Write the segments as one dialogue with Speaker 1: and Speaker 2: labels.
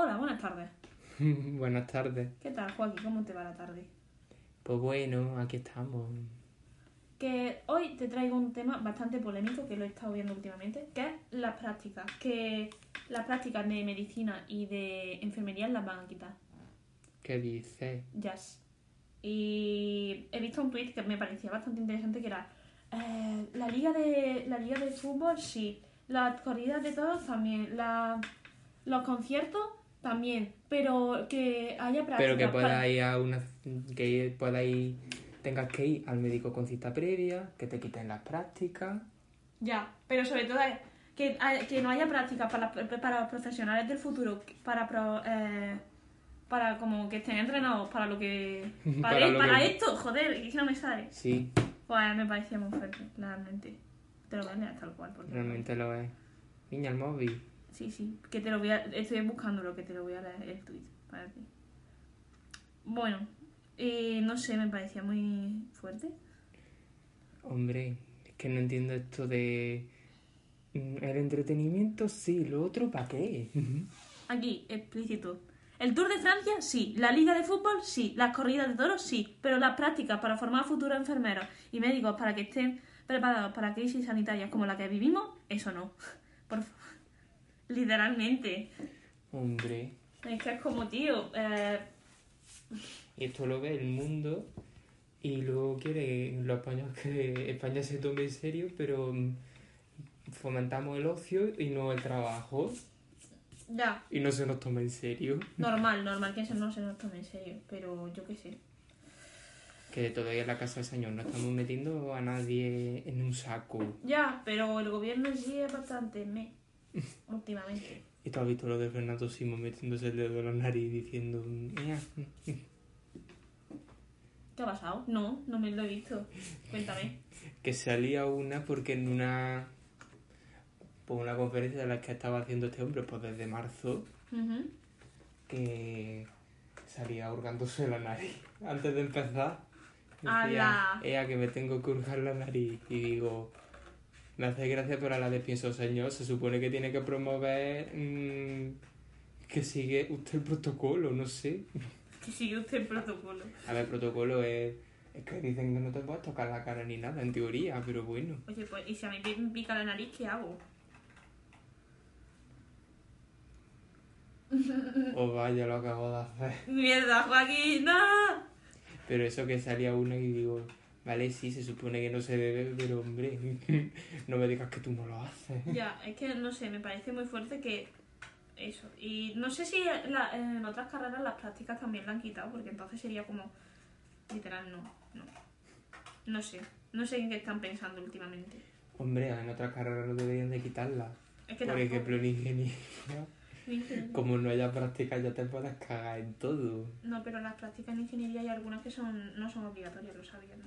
Speaker 1: Hola, buenas tardes.
Speaker 2: Buenas tardes.
Speaker 1: ¿Qué tal, Joaquín? ¿Cómo te va la tarde?
Speaker 2: Pues bueno, aquí estamos.
Speaker 1: Que hoy te traigo un tema bastante polémico que lo he estado viendo últimamente, que es las prácticas. Que las prácticas de medicina y de enfermería las van a quitar.
Speaker 2: ¿Qué dices?
Speaker 1: Jazz. Y he visto un tweet que me parecía bastante interesante que era eh, la liga de la liga de fútbol sí, las corridas de todos también, la, los conciertos también, pero que haya prácticas.
Speaker 2: Pero que
Speaker 1: para-
Speaker 2: puedas ir a una. que puedas ir. tengas que ir al médico con cita previa, que te quiten las prácticas.
Speaker 1: Ya, pero sobre todo es que, que no haya prácticas para, para los profesionales del futuro, para pro- eh, para como que estén entrenados para lo que para,
Speaker 2: Para lo
Speaker 1: para
Speaker 2: que-
Speaker 1: esto, joder, es que no me sale.
Speaker 2: Sí,
Speaker 1: Pues me parecía muy fuerte, realmente. Te lo leer tal cual. Porque
Speaker 2: realmente lo es. Niña, el móvil.
Speaker 1: Sí, sí, que te lo voy a... Estoy buscando lo que te lo voy a leer el tweet para ti. Bueno, eh, no sé, me parecía muy fuerte.
Speaker 2: Hombre, es que no entiendo esto de. mm, El entretenimiento sí, lo otro ¿para qué?
Speaker 1: Aquí, explícito. El Tour de Francia, sí. La Liga de Fútbol, sí. Las corridas de toros, sí. Pero las prácticas para formar futuros enfermeros y médicos para que estén preparados para crisis sanitarias como la que vivimos, eso no. Por favor. Literalmente.
Speaker 2: Hombre.
Speaker 1: Es que es como, tío, eh,
Speaker 2: esto lo ve el mundo y luego quiere los españoles que España se tome en serio, pero mm, fomentamos el ocio y no el trabajo
Speaker 1: ya.
Speaker 2: y no se nos toma en serio.
Speaker 1: Normal, normal que eso no se nos tome en serio. Pero yo qué sé.
Speaker 2: Que todavía en la casa del señor no estamos metiendo a nadie en un saco.
Speaker 1: Ya, pero el gobierno sí es bastante me. Últimamente.
Speaker 2: Y tú has visto lo de Fernando Simón metiéndose el dedo en la nariz y diciendo...
Speaker 1: ¿Qué ha pasado? No, no me lo he visto. Cuéntame.
Speaker 2: Que salía una porque en una... Por una conferencia de la que estaba haciendo este hombre, pues desde marzo, que salía hurgándose la nariz antes de empezar.
Speaker 1: ¡Hala!
Speaker 2: Decía, ea que me tengo que hurgar la nariz. Y digo, me hace gracia, pero a la vez pienso, señor, se supone que tiene que promover mm, que sigue usted el protocolo, no sé.
Speaker 1: Que sigue usted el protocolo.
Speaker 2: A ver, protocolo es, es que dicen que no te puedes tocar la cara ni nada, en teoría, pero bueno.
Speaker 1: Oye, pues, ¿y si a mí me pica la nariz, qué hago?
Speaker 2: O vaya, lo acabo de hacer.
Speaker 1: ¡Mierda, Joaquín! ¡No!
Speaker 2: Pero eso que salía una y digo, vale, sí, se supone que no se debe, pero hombre, no me digas que tú no lo haces.
Speaker 1: Ya, es que no sé, me parece muy fuerte que. Eso. Y no sé si la- en otras carreras las prácticas también la han quitado, porque entonces sería como. Literal, no. No, no sé. No sé en qué están pensando últimamente.
Speaker 2: Hombre, en otras carreras no deberían de quitarla.
Speaker 1: Es que
Speaker 2: Por
Speaker 1: tampoco-
Speaker 2: ejemplo, en ingeniería, como no haya práctica, ya te puedes cagar en todo.
Speaker 1: No, pero las prácticas en ingeniería hay algunas que son no son obligatorias, lo sabía, ¿no?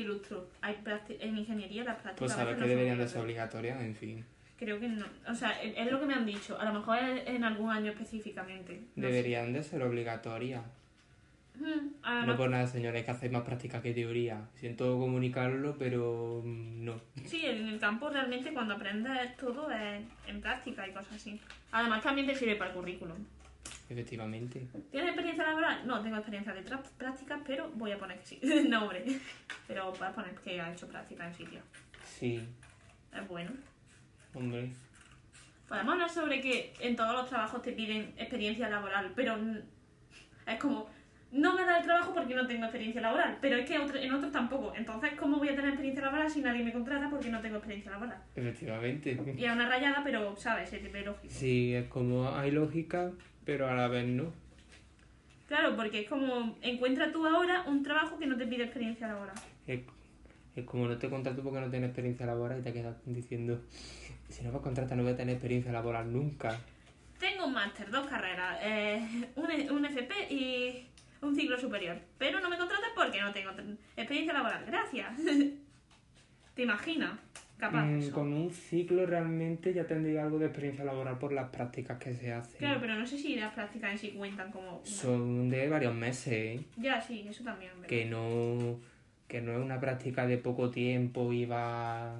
Speaker 1: Ilustro. Hay en ingeniería las prácticas
Speaker 2: Pues
Speaker 1: a
Speaker 2: sabes que
Speaker 1: no
Speaker 2: deberían de ser
Speaker 1: obligatorias.
Speaker 2: en fin.
Speaker 1: Creo que no. O sea, es es lo que me han dicho. A lo mejor en algún año específicamente. No sé.
Speaker 2: Deberían de ser obligatorias. No por nada, señores, que hacéis más práctica que teoría. Siento comunicarlo, pero mm, no.
Speaker 1: Sí, en el campo realmente cuando aprendes todo es en práctica y cosas así. Además también te sirve para el currículum.
Speaker 2: Efectivamente.
Speaker 1: ¿Tienes experiencia laboral? No, tengo experiencia de prácticas, pero voy a poner que sí. no, hombre. Pero voy a poner que ha hecho práctica en sitio.
Speaker 2: Sí,
Speaker 1: Es bueno.
Speaker 2: hombre.
Speaker 1: Podemos hablar sobre que en todos los trabajos te piden experiencia laboral, pero es como, no me da el trabajo porque no tengo experiencia laboral, pero es que otro- en otros tampoco. Entonces, ¿cómo voy a tener experiencia laboral si nadie me contrata porque no tengo experiencia laboral?
Speaker 2: Efectivamente.
Speaker 1: Y es una rayada, pero, ¿sabes? Es lógico.
Speaker 2: Sí, es como hay lógica, pero a la vez no.
Speaker 1: Claro, porque es como, encuentra tú ahora un trabajo que no te pide experiencia laboral.
Speaker 2: Es, es como no te contrato porque no tienes experiencia laboral y te quedas diciendo, si no me contratas no voy a tener experiencia laboral nunca.
Speaker 1: Tengo un máster, dos carreras, eh, un, un FP y un ciclo superior. Pero no me contratas porque no tengo experiencia laboral. Gracias. ¿Te imaginas? Capaz.
Speaker 2: Mm, con un ciclo realmente ya tendría algo de experiencia laboral por las prácticas que se hacen.
Speaker 1: Claro, pero no sé si las prácticas en sí cuentan como... una-
Speaker 2: Son de varios meses, ¿eh?
Speaker 1: Ya, sí, eso también. ¿verdad?
Speaker 2: que no que no es una práctica de poco tiempo y va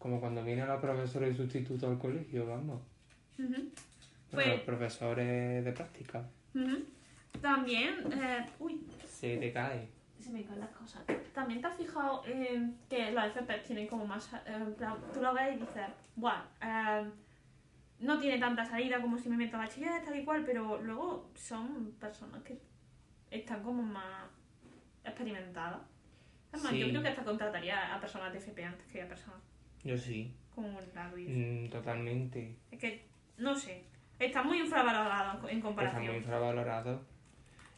Speaker 2: como cuando viene la profesora de sustituto al colegio, vamos.
Speaker 1: Ujú. Pues-
Speaker 2: Los profesores de práctica.
Speaker 1: También, eh, uy,
Speaker 2: Se te cae.
Speaker 1: Se me caen las cosas. También te has fijado en que las FP tienen como más. eh, tú lo ves y dices, bueno, no tiene tanta salida como si me meto a bachiller, tal y cual, pero luego son personas que están como más experimentadas. Es más, yo
Speaker 2: Sí.
Speaker 1: creo que hasta contrataría a personas de FP antes que a personas
Speaker 2: Yo sí.
Speaker 1: como la Luis.
Speaker 2: Mm, totalmente.
Speaker 1: Es que, no sé, está muy infravalorado en
Speaker 2: Está
Speaker 1: comparación.
Speaker 2: muy infravalorado.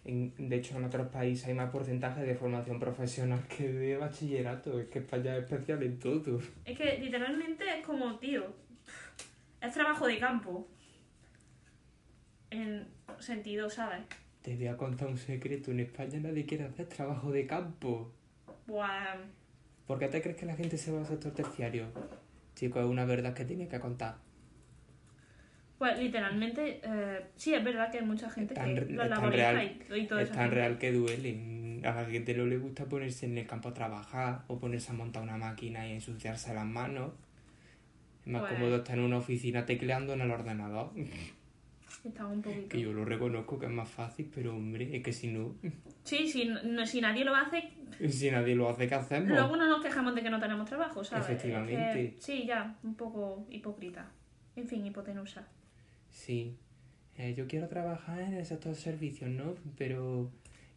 Speaker 2: En- de hecho, en otros países hay más porcentaje de formación profesional que de bachillerato. Es que España es especial en todo.
Speaker 1: Es que literalmente es como, tío, es trabajo de campo. En sentido, ¿sabes?
Speaker 2: Te voy a contar un secreto. En España nadie quiere hacer trabajo de campo.
Speaker 1: Buah,
Speaker 2: ¿Por qué te crees que la gente se va al sector terciario? Chico, es una verdad que tiene que contar.
Speaker 1: Pues literalmente, eh, sí, es verdad que hay mucha gente
Speaker 2: Es tan
Speaker 1: que lo
Speaker 2: es
Speaker 1: laboriza
Speaker 2: real-
Speaker 1: y, y todo
Speaker 2: es
Speaker 1: eso.
Speaker 2: tan real que duele. A la gente no le gusta ponerse en el campo a trabajar o ponerse a montar una máquina y ensuciarse las manos. Es más
Speaker 1: Pues-
Speaker 2: cómodo estar en una oficina tecleando en el ordenador.
Speaker 1: Está un poquito.
Speaker 2: Que yo lo reconozco que es más fácil, pero hombre, es que si no,
Speaker 1: Sí, si, no- si nadie lo hace,
Speaker 2: si nadie lo hace, ¿qué hacemos?
Speaker 1: luego no nos quejamos de que no tenemos trabajo, ¿sabes? Es que-
Speaker 2: Efectivamente.
Speaker 1: sí, ya, un poco hipócrita. En fin, hipotenusa.
Speaker 2: Sí. Eh, yo quiero trabajar en el sector de servicios, ¿no? Pero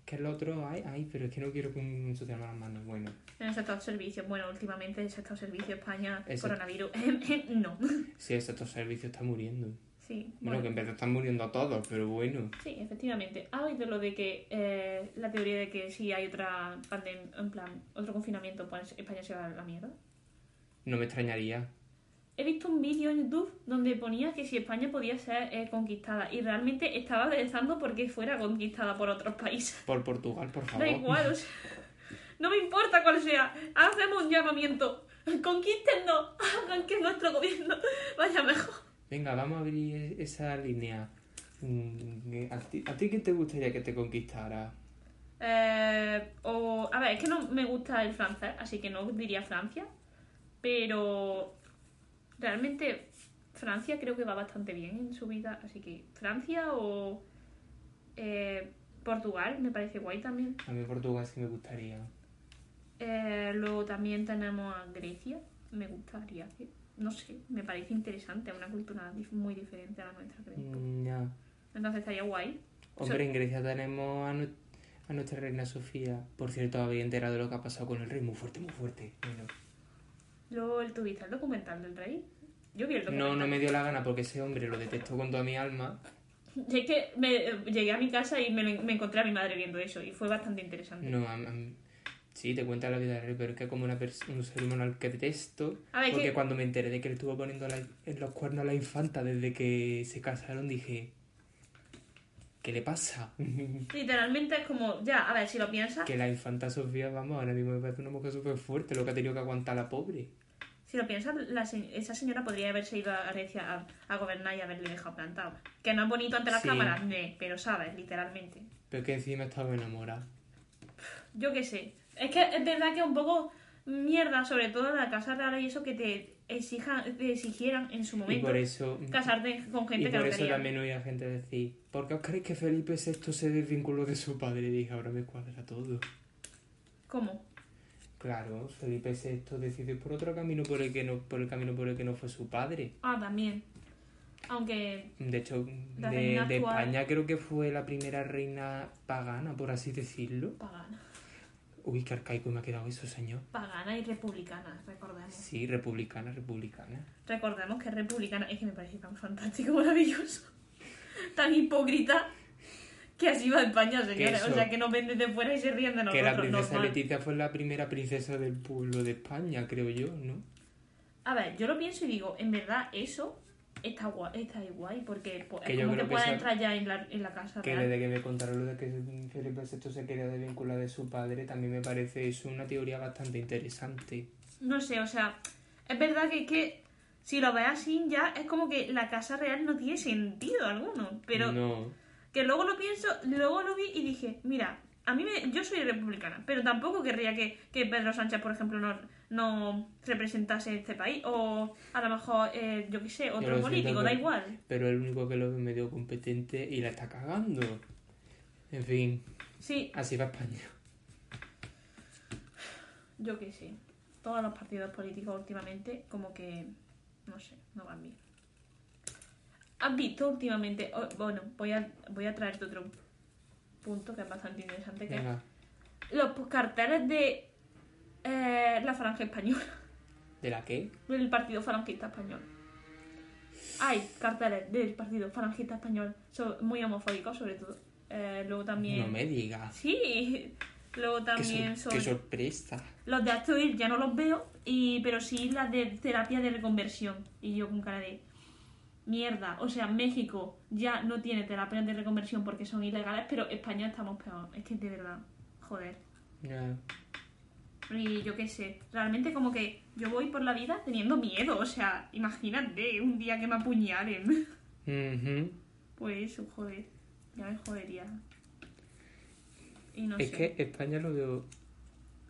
Speaker 2: que el otro, ay, ay, pero es que no quiero ensuciarme las manos. Bueno,
Speaker 1: En el sector servicios, bueno, últimamente el sector servicios España, coronavirus, no.
Speaker 2: sí, el sector de servicios está muriendo.
Speaker 1: Sí,
Speaker 2: Bueno, que en vez de están muriendo todos, pero bueno.
Speaker 1: Sí, efectivamente. ¿Has oído lo de que eh, la teoría de que si hay otra pandemia, en plan, otro confinamiento, pues España se va a la mierda?
Speaker 2: No me extrañaría.
Speaker 1: He visto un vídeo en YouTube donde ponía que si España podía ser eh, conquistada y realmente estaba rezando porque fuera conquistada por otros países.
Speaker 2: Por Portugal, por favor.
Speaker 1: Da igual, o sea, no me importa cuál sea. Hacemos un llamamiento. Conquístennos. Hagan que nuestro gobierno vaya mejor.
Speaker 2: Venga, vamos a abrir esa línea. Mm, ¿A ti, ¿A ti qué te gustaría que te conquistara?
Speaker 1: Eh, o, a ver, es que no me gusta el francés, así que no diría Francia. Pero realmente Francia creo que va bastante bien en su vida. Así que Francia o eh, Portugal me parece guay también.
Speaker 2: A mí Portugal sí me gustaría.
Speaker 1: Eh, luego también tenemos a Grecia. Me gustaría que, no sé, me parece interesante. Una cultura muy diferente a la nuestra, creo.
Speaker 2: Mm, ya.
Speaker 1: Entonces estaría guay.
Speaker 2: Hombre, en Grecia tenemos a, nu- a nuestra reina Sofía. Por cierto, había enterado de lo que ha pasado con el rey. Muy fuerte, muy fuerte. Bueno.
Speaker 1: Luego el tuviste el documental del rey. Yo vi el documental.
Speaker 2: No, no me dio la gana porque ese hombre lo detesto con toda mi alma.
Speaker 1: Es que me, eh, llegué a mi casa y me, lo- me encontré a mi madre viendo eso y fue bastante interesante.
Speaker 2: No, a- a- sí, te cuenta la vida del rey, pero es que como una un ser humano al que detesto.
Speaker 1: Ver,
Speaker 2: Porque
Speaker 1: que-
Speaker 2: cuando me enteré de que le estuvo poniendo la- en los cuernos a la infanta desde que se casaron, dije. ¿Qué le pasa?
Speaker 1: Literalmente es como, ya, a ver, si lo piensas,
Speaker 2: que la infanta Sofía, vamos, ahora mismo me parece una mujer súper fuerte, lo que ha tenido que aguantar la pobre.
Speaker 1: si lo piensas, la se- esa señora podría haberse ido a Grecia a, a gobernar y haberle dejado plantado. Que no es bonito ante las
Speaker 2: Sí.
Speaker 1: cámaras, ne, pero sabes, literalmente.
Speaker 2: Pero que encima estaba enamorada.
Speaker 1: Yo qué sé. Es que es verdad que es un poco mierda, sobre todo la Casa Real y eso que te exijan, te exigieran en su
Speaker 2: Y
Speaker 1: momento
Speaker 2: por eso.
Speaker 1: casarte con
Speaker 2: Y
Speaker 1: gente que
Speaker 2: por eso
Speaker 1: quería.
Speaker 2: también oía gente decir, ¿por qué os creéis que Felipe VI se desvinculó de su padre? Y dije, ahora me cuadra todo.
Speaker 1: ¿Cómo?
Speaker 2: Claro, Felipe VI decidió por otro camino por el que no, por el camino por el que no fue su padre.
Speaker 1: Ah, también. Aunque
Speaker 2: De hecho, de, de España creo que fue la primera reina pagana, por así decirlo.
Speaker 1: pagana.
Speaker 2: Uy, qué arcaico me ha quedado eso, señor.
Speaker 1: Pagana y republicana, recordemos.
Speaker 2: Sí, republicana, republicana.
Speaker 1: Recordemos que republicana. Es que me parece tan fantástico, maravilloso. Tan hipócrita que así va España, señores. O sea, que nos ven desde fuera y se ríen de
Speaker 2: Que la
Speaker 1: nosotros.
Speaker 2: princesa
Speaker 1: normal.
Speaker 2: Leticia fue la primera princesa del pueblo de España, creo yo, ¿no?
Speaker 1: A ver, yo lo pienso y digo, en verdad eso está guay, está guay porque pues,
Speaker 2: Que
Speaker 1: es como que
Speaker 2: que
Speaker 1: pueda
Speaker 2: esa-
Speaker 1: entrar ya en la, en la casa
Speaker 2: Que desde que me contaron lo de que Felipe VI se quería desvincular de su padre, también me parece eso una teoría bastante interesante.
Speaker 1: No sé, o sea, es verdad que, que si lo ves así ya es como que la casa real no tiene sentido alguno. Pero
Speaker 2: No,
Speaker 1: que luego lo pienso, luego lo vi y dije, mira, a mí me, yo soy republicana, pero tampoco querría que, que Pedro Sánchez, por ejemplo, nos, no representase este país. O a lo mejor, eh, yo qué sé, otro político, da igual.
Speaker 2: Pero el único que lo ve medio competente y la está cagando. En fin,
Speaker 1: Sí,
Speaker 2: así va España.
Speaker 1: yo qué sé. Todos los partidos políticos últimamente, como que, no sé, no van bien. ¿Has visto últimamente? oh, bueno, voy a, voy a traerte otro punto que es bastante interesante, que es los carteles de eh, la falange española,
Speaker 2: ¿de la qué?
Speaker 1: del partido falangista español. Hay carteles del partido falangista español so- muy homofóbicos, sobre todo. Eh, luego también...
Speaker 2: No me digas.
Speaker 1: Sí, luego
Speaker 2: Qué,
Speaker 1: también son...
Speaker 2: qué sorpresa.
Speaker 1: Los de Actoil ya no los veo, y, pero sí las de terapia de reconversión. Y yo con cara de mierda. O sea, México ya no tiene terapias de reconversión porque son ilegales, pero España estamos peor. Es que de verdad, joder. Y yo qué sé, realmente como que yo voy por la vida teniendo miedo. O sea, imagínate un día que me apuñalen. Pues eso, joder. Ya me jodería. Y no
Speaker 2: Es
Speaker 1: sé.
Speaker 2: que España lo veo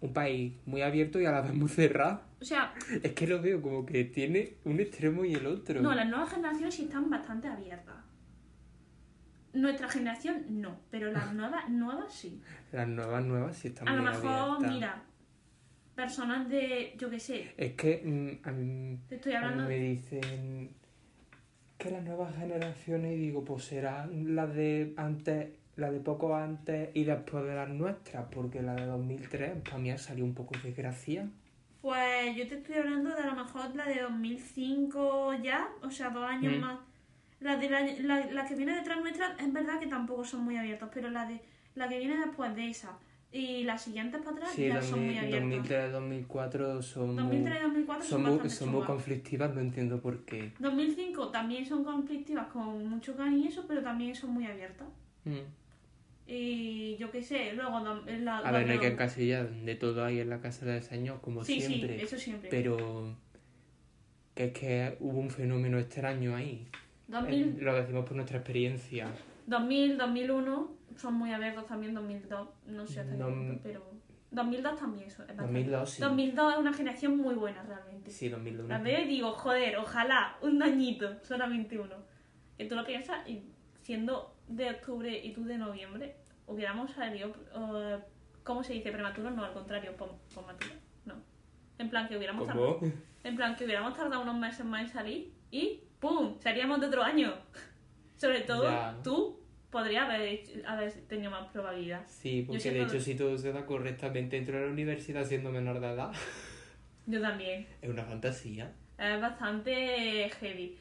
Speaker 2: un país muy abierto y a la vez muy cerrado.
Speaker 1: O sea,
Speaker 2: Es que lo veo como que tiene un extremo y el otro.
Speaker 1: No, las nuevas generaciones sí están bastante abiertas. Nuestra generación no, pero las nuevas, nuevas sí.
Speaker 2: Las nuevas, nuevas sí están
Speaker 1: A lo mejor,
Speaker 2: abiertas.
Speaker 1: mira, personas de, yo qué sé,
Speaker 2: Es que mm, a mí,
Speaker 1: te estoy
Speaker 2: a mí
Speaker 1: hablando
Speaker 2: me dicen que las nuevas generaciones, y digo, pues serán las de antes, la de poco antes y después de las nuestras, porque la de 2003 para mí ha salido un poco desgracia.
Speaker 1: Pues yo te estoy hablando de a lo mejor la de 2005 ya, o sea, dos años
Speaker 2: Mm.
Speaker 1: más. La, de la, la, la que viene detrás nuestra es verdad que tampoco son muy abiertos, pero la de la que viene después de esa y las siguientes para atrás
Speaker 2: Sí,
Speaker 1: ya son muy
Speaker 2: 2000,
Speaker 1: abiertas.
Speaker 2: 2003, 2004 son, muy-
Speaker 1: 2003 y 2004 son,
Speaker 2: son, muy, son conflictivas, no entiendo por qué.
Speaker 1: 2005 también son conflictivas con mucho cariño y eso, pero también son muy abiertas.
Speaker 2: Mm.
Speaker 1: Y yo qué sé, luego la, la-
Speaker 2: A ver, no hay que encasillar de todo ahí en la casa de diseño, como
Speaker 1: Sí,
Speaker 2: siempre.
Speaker 1: sí, eso siempre.
Speaker 2: Pero que es que hubo un fenómeno extraño ahí.
Speaker 1: 2000,
Speaker 2: Eh, Lo decimos por nuestra experiencia.
Speaker 1: 2000, 2001 son muy abiertos también, 2002, no sé hasta qué
Speaker 2: No,
Speaker 1: punto, pero 2002 también eso, es bastante.
Speaker 2: 2002 sí.
Speaker 1: 2002 es una generación muy buena realmente.
Speaker 2: Sí, 2001.
Speaker 1: La veo y digo, joder, ojalá, un dañito, solamente uno. Que tú lo piensas y siendo de octubre y tú de noviembre, hubiéramos salido, eh, ¿cómo se dice? Prematuro, no, al contrario, pom- pomaturo, no. En plan que hubiéramos tardado,
Speaker 2: ¿Cómo?
Speaker 1: en plan que hubiéramos tardado unos meses más en salir y ¡pum! Seríamos de otro año. Sobre todo
Speaker 2: Ya.
Speaker 1: tú podrías haber, hecho- haber tenido más probabilidad.
Speaker 2: Sí, porque de hecho si todo se da correctamente dentro de la universidad siendo menor de edad,
Speaker 1: Yo también.
Speaker 2: es una fantasía.
Speaker 1: Es bastante heavy.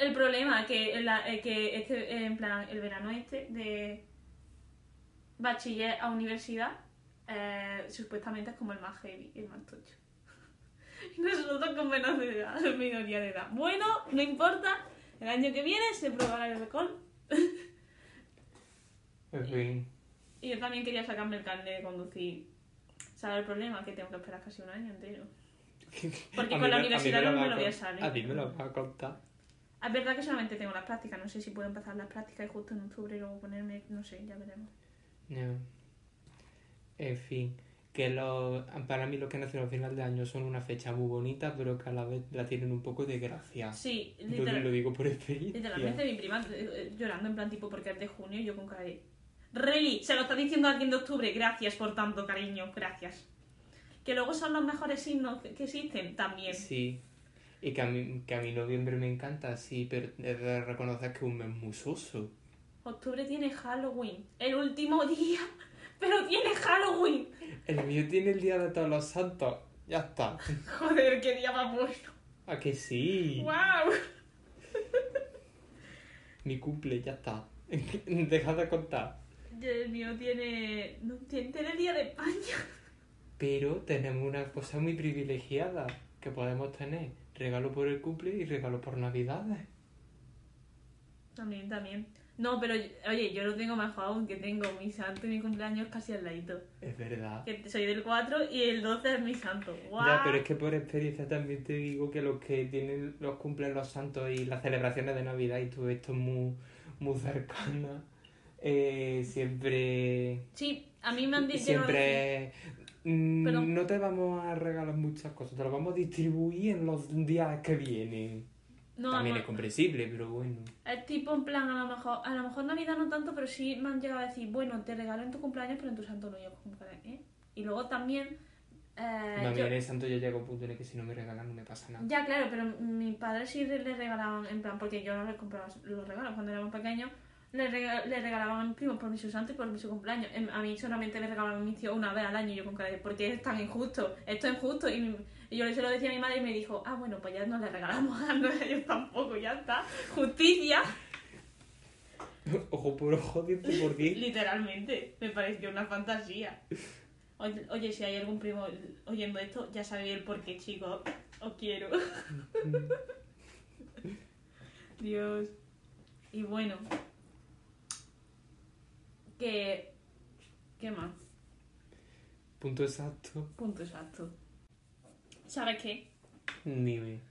Speaker 1: El problema es que, la- eh, que este, en plan, el verano este de bachiller a universidad eh, supuestamente es como el más heavy, el más tocho. Y nosotros con menos de edad, minoría de edad. Bueno, no importa, el año que viene se probará el alcohol.
Speaker 2: En fin.
Speaker 1: Y yo también quería sacarme el carnet de conducir. ¿Sabes el problema? Que tengo que esperar casi un año entero. Porque con la
Speaker 2: me-
Speaker 1: universidad no me lo voy a salir.
Speaker 2: A ti me lo va a contar.
Speaker 1: Es verdad que solamente tengo las prácticas, no sé si puedo empezar las prácticas y justo en octubre luego ponerme, no sé, ya veremos.
Speaker 2: Ya. En fin, que lo, para mí los que nacen al final de año son una fecha muy bonita, pero que a la vez la tienen un poco de gracia.
Speaker 1: Sí, literal-
Speaker 2: lo digo por experiencia.
Speaker 1: literalmente mi prima eh, eh, llorando en plan tipo porque es de junio y yo con cara de... Rey, se lo está diciendo alguien de octubre, gracias por tanto cariño, gracias. Que luego son los mejores signos que existen, también.
Speaker 2: Sí. Y que a, mí, que a mí noviembre me encanta, sí, pero he de reconocer que es un mes muy soso.
Speaker 1: Octubre tiene Halloween, el último día, pero tiene Halloween.
Speaker 2: El mío tiene el día de todos los santos. Ya está.
Speaker 1: Joder, qué día más bueno.
Speaker 2: ¿A que sí?
Speaker 1: ¡Wow!
Speaker 2: Mi cumple, ya está. Deja de contar.
Speaker 1: El mío tiene... No, tiene, tiene el día de España.
Speaker 2: Pero tenemos una cosa muy privilegiada que podemos tener. Regalo por el cumple y regalo por navidades.
Speaker 1: También, también. No, pero oye, yo lo tengo mejor aún, que tengo mi santo y mi cumpleaños casi al ladito.
Speaker 2: Es verdad.
Speaker 1: Que soy del 4 y el 12 es mi santo. ¡Guau!
Speaker 2: Ya, pero es que por experiencia también te digo que los que tienen los cumplen los santos y las celebraciones de Navidad y todo esto muy, muy cercana, eh, siempre
Speaker 1: Sí, a mí me han dicho...
Speaker 2: siempre
Speaker 1: Pero-
Speaker 2: no te vamos a regalar muchas cosas, te las vamos a distribuir en los días que vienen.
Speaker 1: No,
Speaker 2: También es comprensible, pero bueno.
Speaker 1: es tipo en plan, a lo mejor, a lo mejor Navidad no tanto, pero sí me han llegado a decir, bueno, te regalo en tu cumpleaños, pero en tu santo no que, ¿eh? Y luego también, eh,
Speaker 2: No,
Speaker 1: yo-
Speaker 2: en el santo yo llego a un punto en el que si no me regalan no me pasa nada.
Speaker 1: Ya, claro, pero mi padre sí le regalaban, en plan, porque yo no le compraba los regalos cuando éramos pequeños, le, rega- le regalaban a mis primos por mi santo y por mi su cumpleaños. Em, A mí solamente le regalaban mis tíos una vez al año y yo con cara de, ¿por qué es tan injusto? Esto es injusto. Y, mi- y yo se lo decía a mi madre y me dijo, ah, bueno, pues ya no le regalamos a ellos tampoco, ya está. Justicia,
Speaker 2: Ojo por ojo, diente por diente.
Speaker 1: literalmente. Me pareció una fantasía. Oye, oye, si hay algún primo oyendo esto, ya sabéis el por qué, chicos. Os quiero. Dios. Y bueno. Que. ¿Qué más?
Speaker 2: Punto exacto.
Speaker 1: Punto exacto. ¿Sabes qué?
Speaker 2: Dime.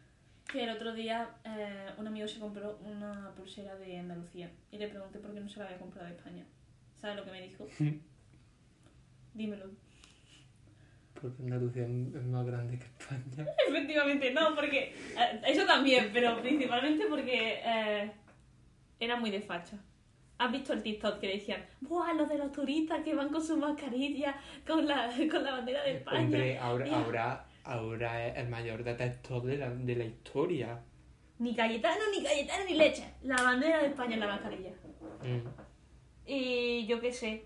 Speaker 1: Que el otro día eh, un amigo se compró una pulsera de Andalucía y le pregunté por qué no se la había comprado de España. ¿Sabes lo que me dijo? Dímelo.
Speaker 2: Porque Andalucía es más grande que España.
Speaker 1: Efectivamente, no, porque. eh, eso también, pero principalmente porque eh, era muy de facha. ¿Has visto el TikTok que decían, ¡buah! Los de los turistas que van con su mascarilla, con la, con la bandera de España.
Speaker 2: Hombre, ahora, ahora, ahora es el mayor detector de la, de la historia.
Speaker 1: Ni Cayetano, ni Cayetano, ni leche. La bandera de España en la mascarilla.
Speaker 2: Mm.
Speaker 1: Y yo qué sé.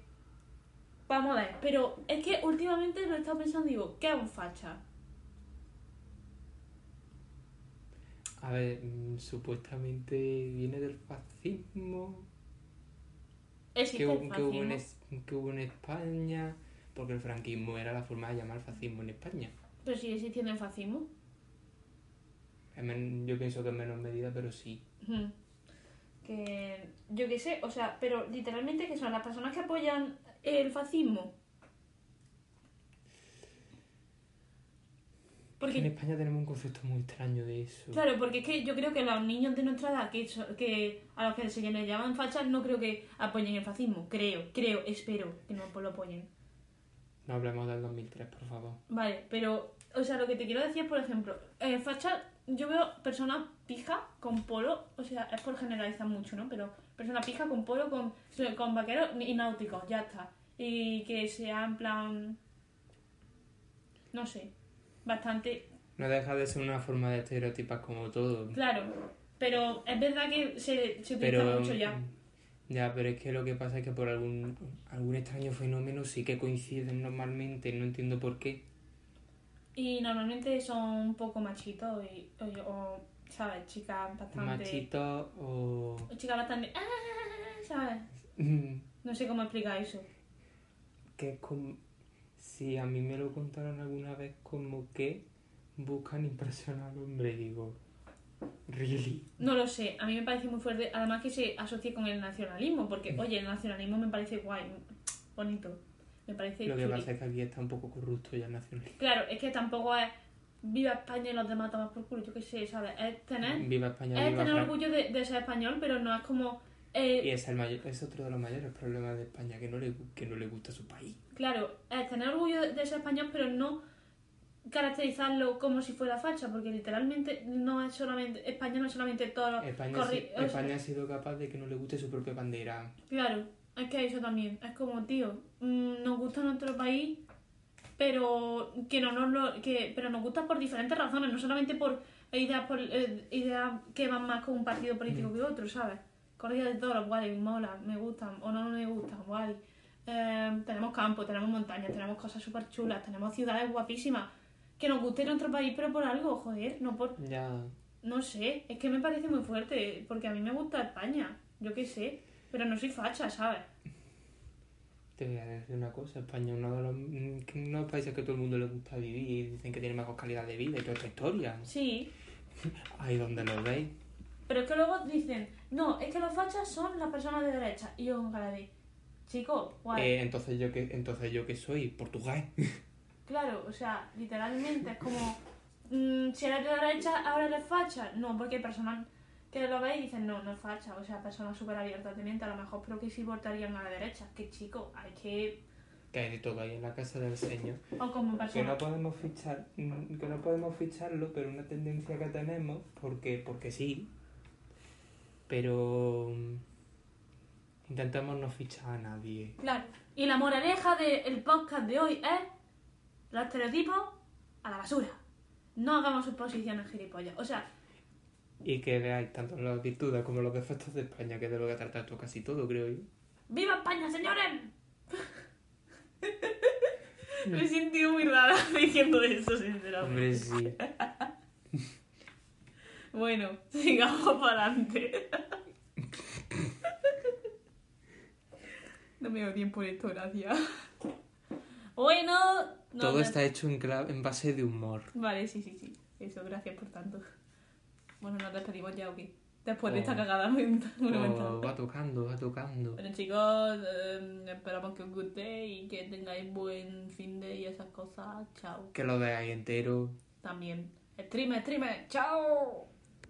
Speaker 1: Vamos a ver, pero es que últimamente lo he estado pensando y digo, ¿qué es un facha?
Speaker 2: A ver, mm, supuestamente viene del fascismo. Que, hubo- que hubo en,
Speaker 1: fascismo.
Speaker 2: es- que hubo en España, porque el franquismo era la forma de llamar fascismo en España.
Speaker 1: Pero sigue existiendo el fascismo.
Speaker 2: En Yo pienso que en menor medida, pero sí.
Speaker 1: Que yo qué sé, o sea, pero literalmente que son las personas que apoyan el fascismo.
Speaker 2: En
Speaker 1: Porque,
Speaker 2: España tenemos un concepto muy extraño de eso.
Speaker 1: claro, porque es que yo creo que los niños de nuestra edad, que, so- que a los que se les llaman fachas, no creo que apoyen el fascismo. Creo, creo, espero que no lo apoyen.
Speaker 2: No hablemos del 2003, por favor.
Speaker 1: Vale, pero, o sea, lo que te quiero decir es, por ejemplo, eh, facha, yo veo personas pija con polo, o sea, es por generalizar mucho, ¿no? Pero personas pija con polo, con, con vaqueros y náuticos, ya está. Y que sea en plan, no sé, bastante
Speaker 2: No deja de ser una forma de estereotipar como todo.
Speaker 1: claro. Pero es verdad que se, se utiliza
Speaker 2: Pero
Speaker 1: mucho ya.
Speaker 2: ya, pero es que lo que pasa es que por algún algún extraño fenómeno sí que coinciden normalmente, no entiendo por qué.
Speaker 1: Y normalmente son un poco machitos y, o, o, ¿sabes? Chicas bastante...
Speaker 2: Machitos o
Speaker 1: Chicas bastante... "Ah", ¿Sabes? No sé cómo explicar eso.
Speaker 2: que es como si a mí me lo contaron alguna vez como que buscan impresionar al hombre, digo, really.
Speaker 1: No lo sé, a mí me parece muy fuerte. Además que se asocie con el nacionalismo,
Speaker 2: Mm.
Speaker 1: porque, oye, el nacionalismo me parece guay, bonito. Me parece
Speaker 2: Lo que
Speaker 1: chuli.
Speaker 2: pasa es que aquí está un poco corrupto ya el nacionalismo.
Speaker 1: Claro, es que tampoco es viva España y los demás tomas por culo, yo qué sé, ¿sabes? Es tener,
Speaker 2: Viva España,
Speaker 1: es
Speaker 2: viva
Speaker 1: tener orgullo de, de ser español, pero no es como... eh,
Speaker 2: Y es, el mayor, es otro de los mayores problemas de España, que no le, que no le gusta su país.
Speaker 1: Claro, es tener orgullo de, ser español, pero no caracterizarlo como si fuera facha, porque literalmente no es solamente... España no es solamente todo... lo-
Speaker 2: España,
Speaker 1: corri- o sea,
Speaker 2: España ha sido capaz de que no le guste su propia bandera.
Speaker 1: Claro, es que eso también. Es como, tío, mm, nos gusta nuestro país, pero que no nos lo, que, pero nos gusta por diferentes razones, no solamente por ideas, por, eh, ideas que van más con un partido político
Speaker 2: Mm.
Speaker 1: que otro, ¿sabes? Corrida de toros, guay, mola, me gustan o no me gustan, guay. Eh, tenemos campo, tenemos montañas, tenemos cosas súper chulas, tenemos ciudades guapísimas. Que nos guste nuestro país, pero por algo, joder, no por,
Speaker 2: Ya.
Speaker 1: no sé, es que me parece muy fuerte, porque a mí me gusta España, yo qué sé, pero no soy facha, ¿sabes?
Speaker 2: Te voy a decir una cosa, España es uno de los, mm, que uno de los países que todo el mundo le gusta vivir y dicen que tiene mejor calidad de vida y toda esta historia.
Speaker 1: Sí,
Speaker 2: Ahí donde lo veis.
Speaker 1: Pero es que luego dicen, no, es que los fachas son las personas de derecha. Y yo con cara de, chico, guay.
Speaker 2: Eh, entonces yo que entonces yo que soy portugués.
Speaker 1: Claro, o sea, literalmente es como, mm, si eres de derecha, ahora eres facha. No, porque hay personas que lo ven y dicen, no, no es facha. O sea, personas súper abiertas de mente, a lo mejor, pero que sí votarían a la derecha. Que chico, hay que
Speaker 2: que hay de todo ahí en la casa del señor.
Speaker 1: O como
Speaker 2: Que
Speaker 1: persona.
Speaker 2: no podemos fichar, mm, que no podemos ficharlo, pero una tendencia que tenemos, porque, porque sí. Pero mm, intentamos no fichar a nadie.
Speaker 1: Claro. Y la moraleja del podcast de hoy es los estereotipos a la basura. No hagamos suposiciones gilipollas. O sea,
Speaker 2: Y que veáis tanto las virtudes como los defectos de España, que es de lo que trata esto casi todo, creo yo.
Speaker 1: ¡Viva España, señores! Me he sentido muy rara diciendo eso, sinceramente.
Speaker 2: Hombre, sí.
Speaker 1: Bueno, sigamos para adelante. No me dio tiempo en esto, gracias. Bueno, no
Speaker 2: Todo está hecho en, en base de humor.
Speaker 1: Vale, sí, sí, sí. Eso, gracias por tanto. Bueno, nos despedimos ya, ¿o qué? Después de esta
Speaker 2: Oh.
Speaker 1: cagada mental-
Speaker 2: Oh,
Speaker 1: monumental.
Speaker 2: va tocando, va tocando.
Speaker 1: Bueno, chicos, eh, esperamos que os guste y que tengáis buen fin de y esas cosas. Chao.
Speaker 2: Que lo veáis entero.
Speaker 1: También. Streamer, streamer. Chao.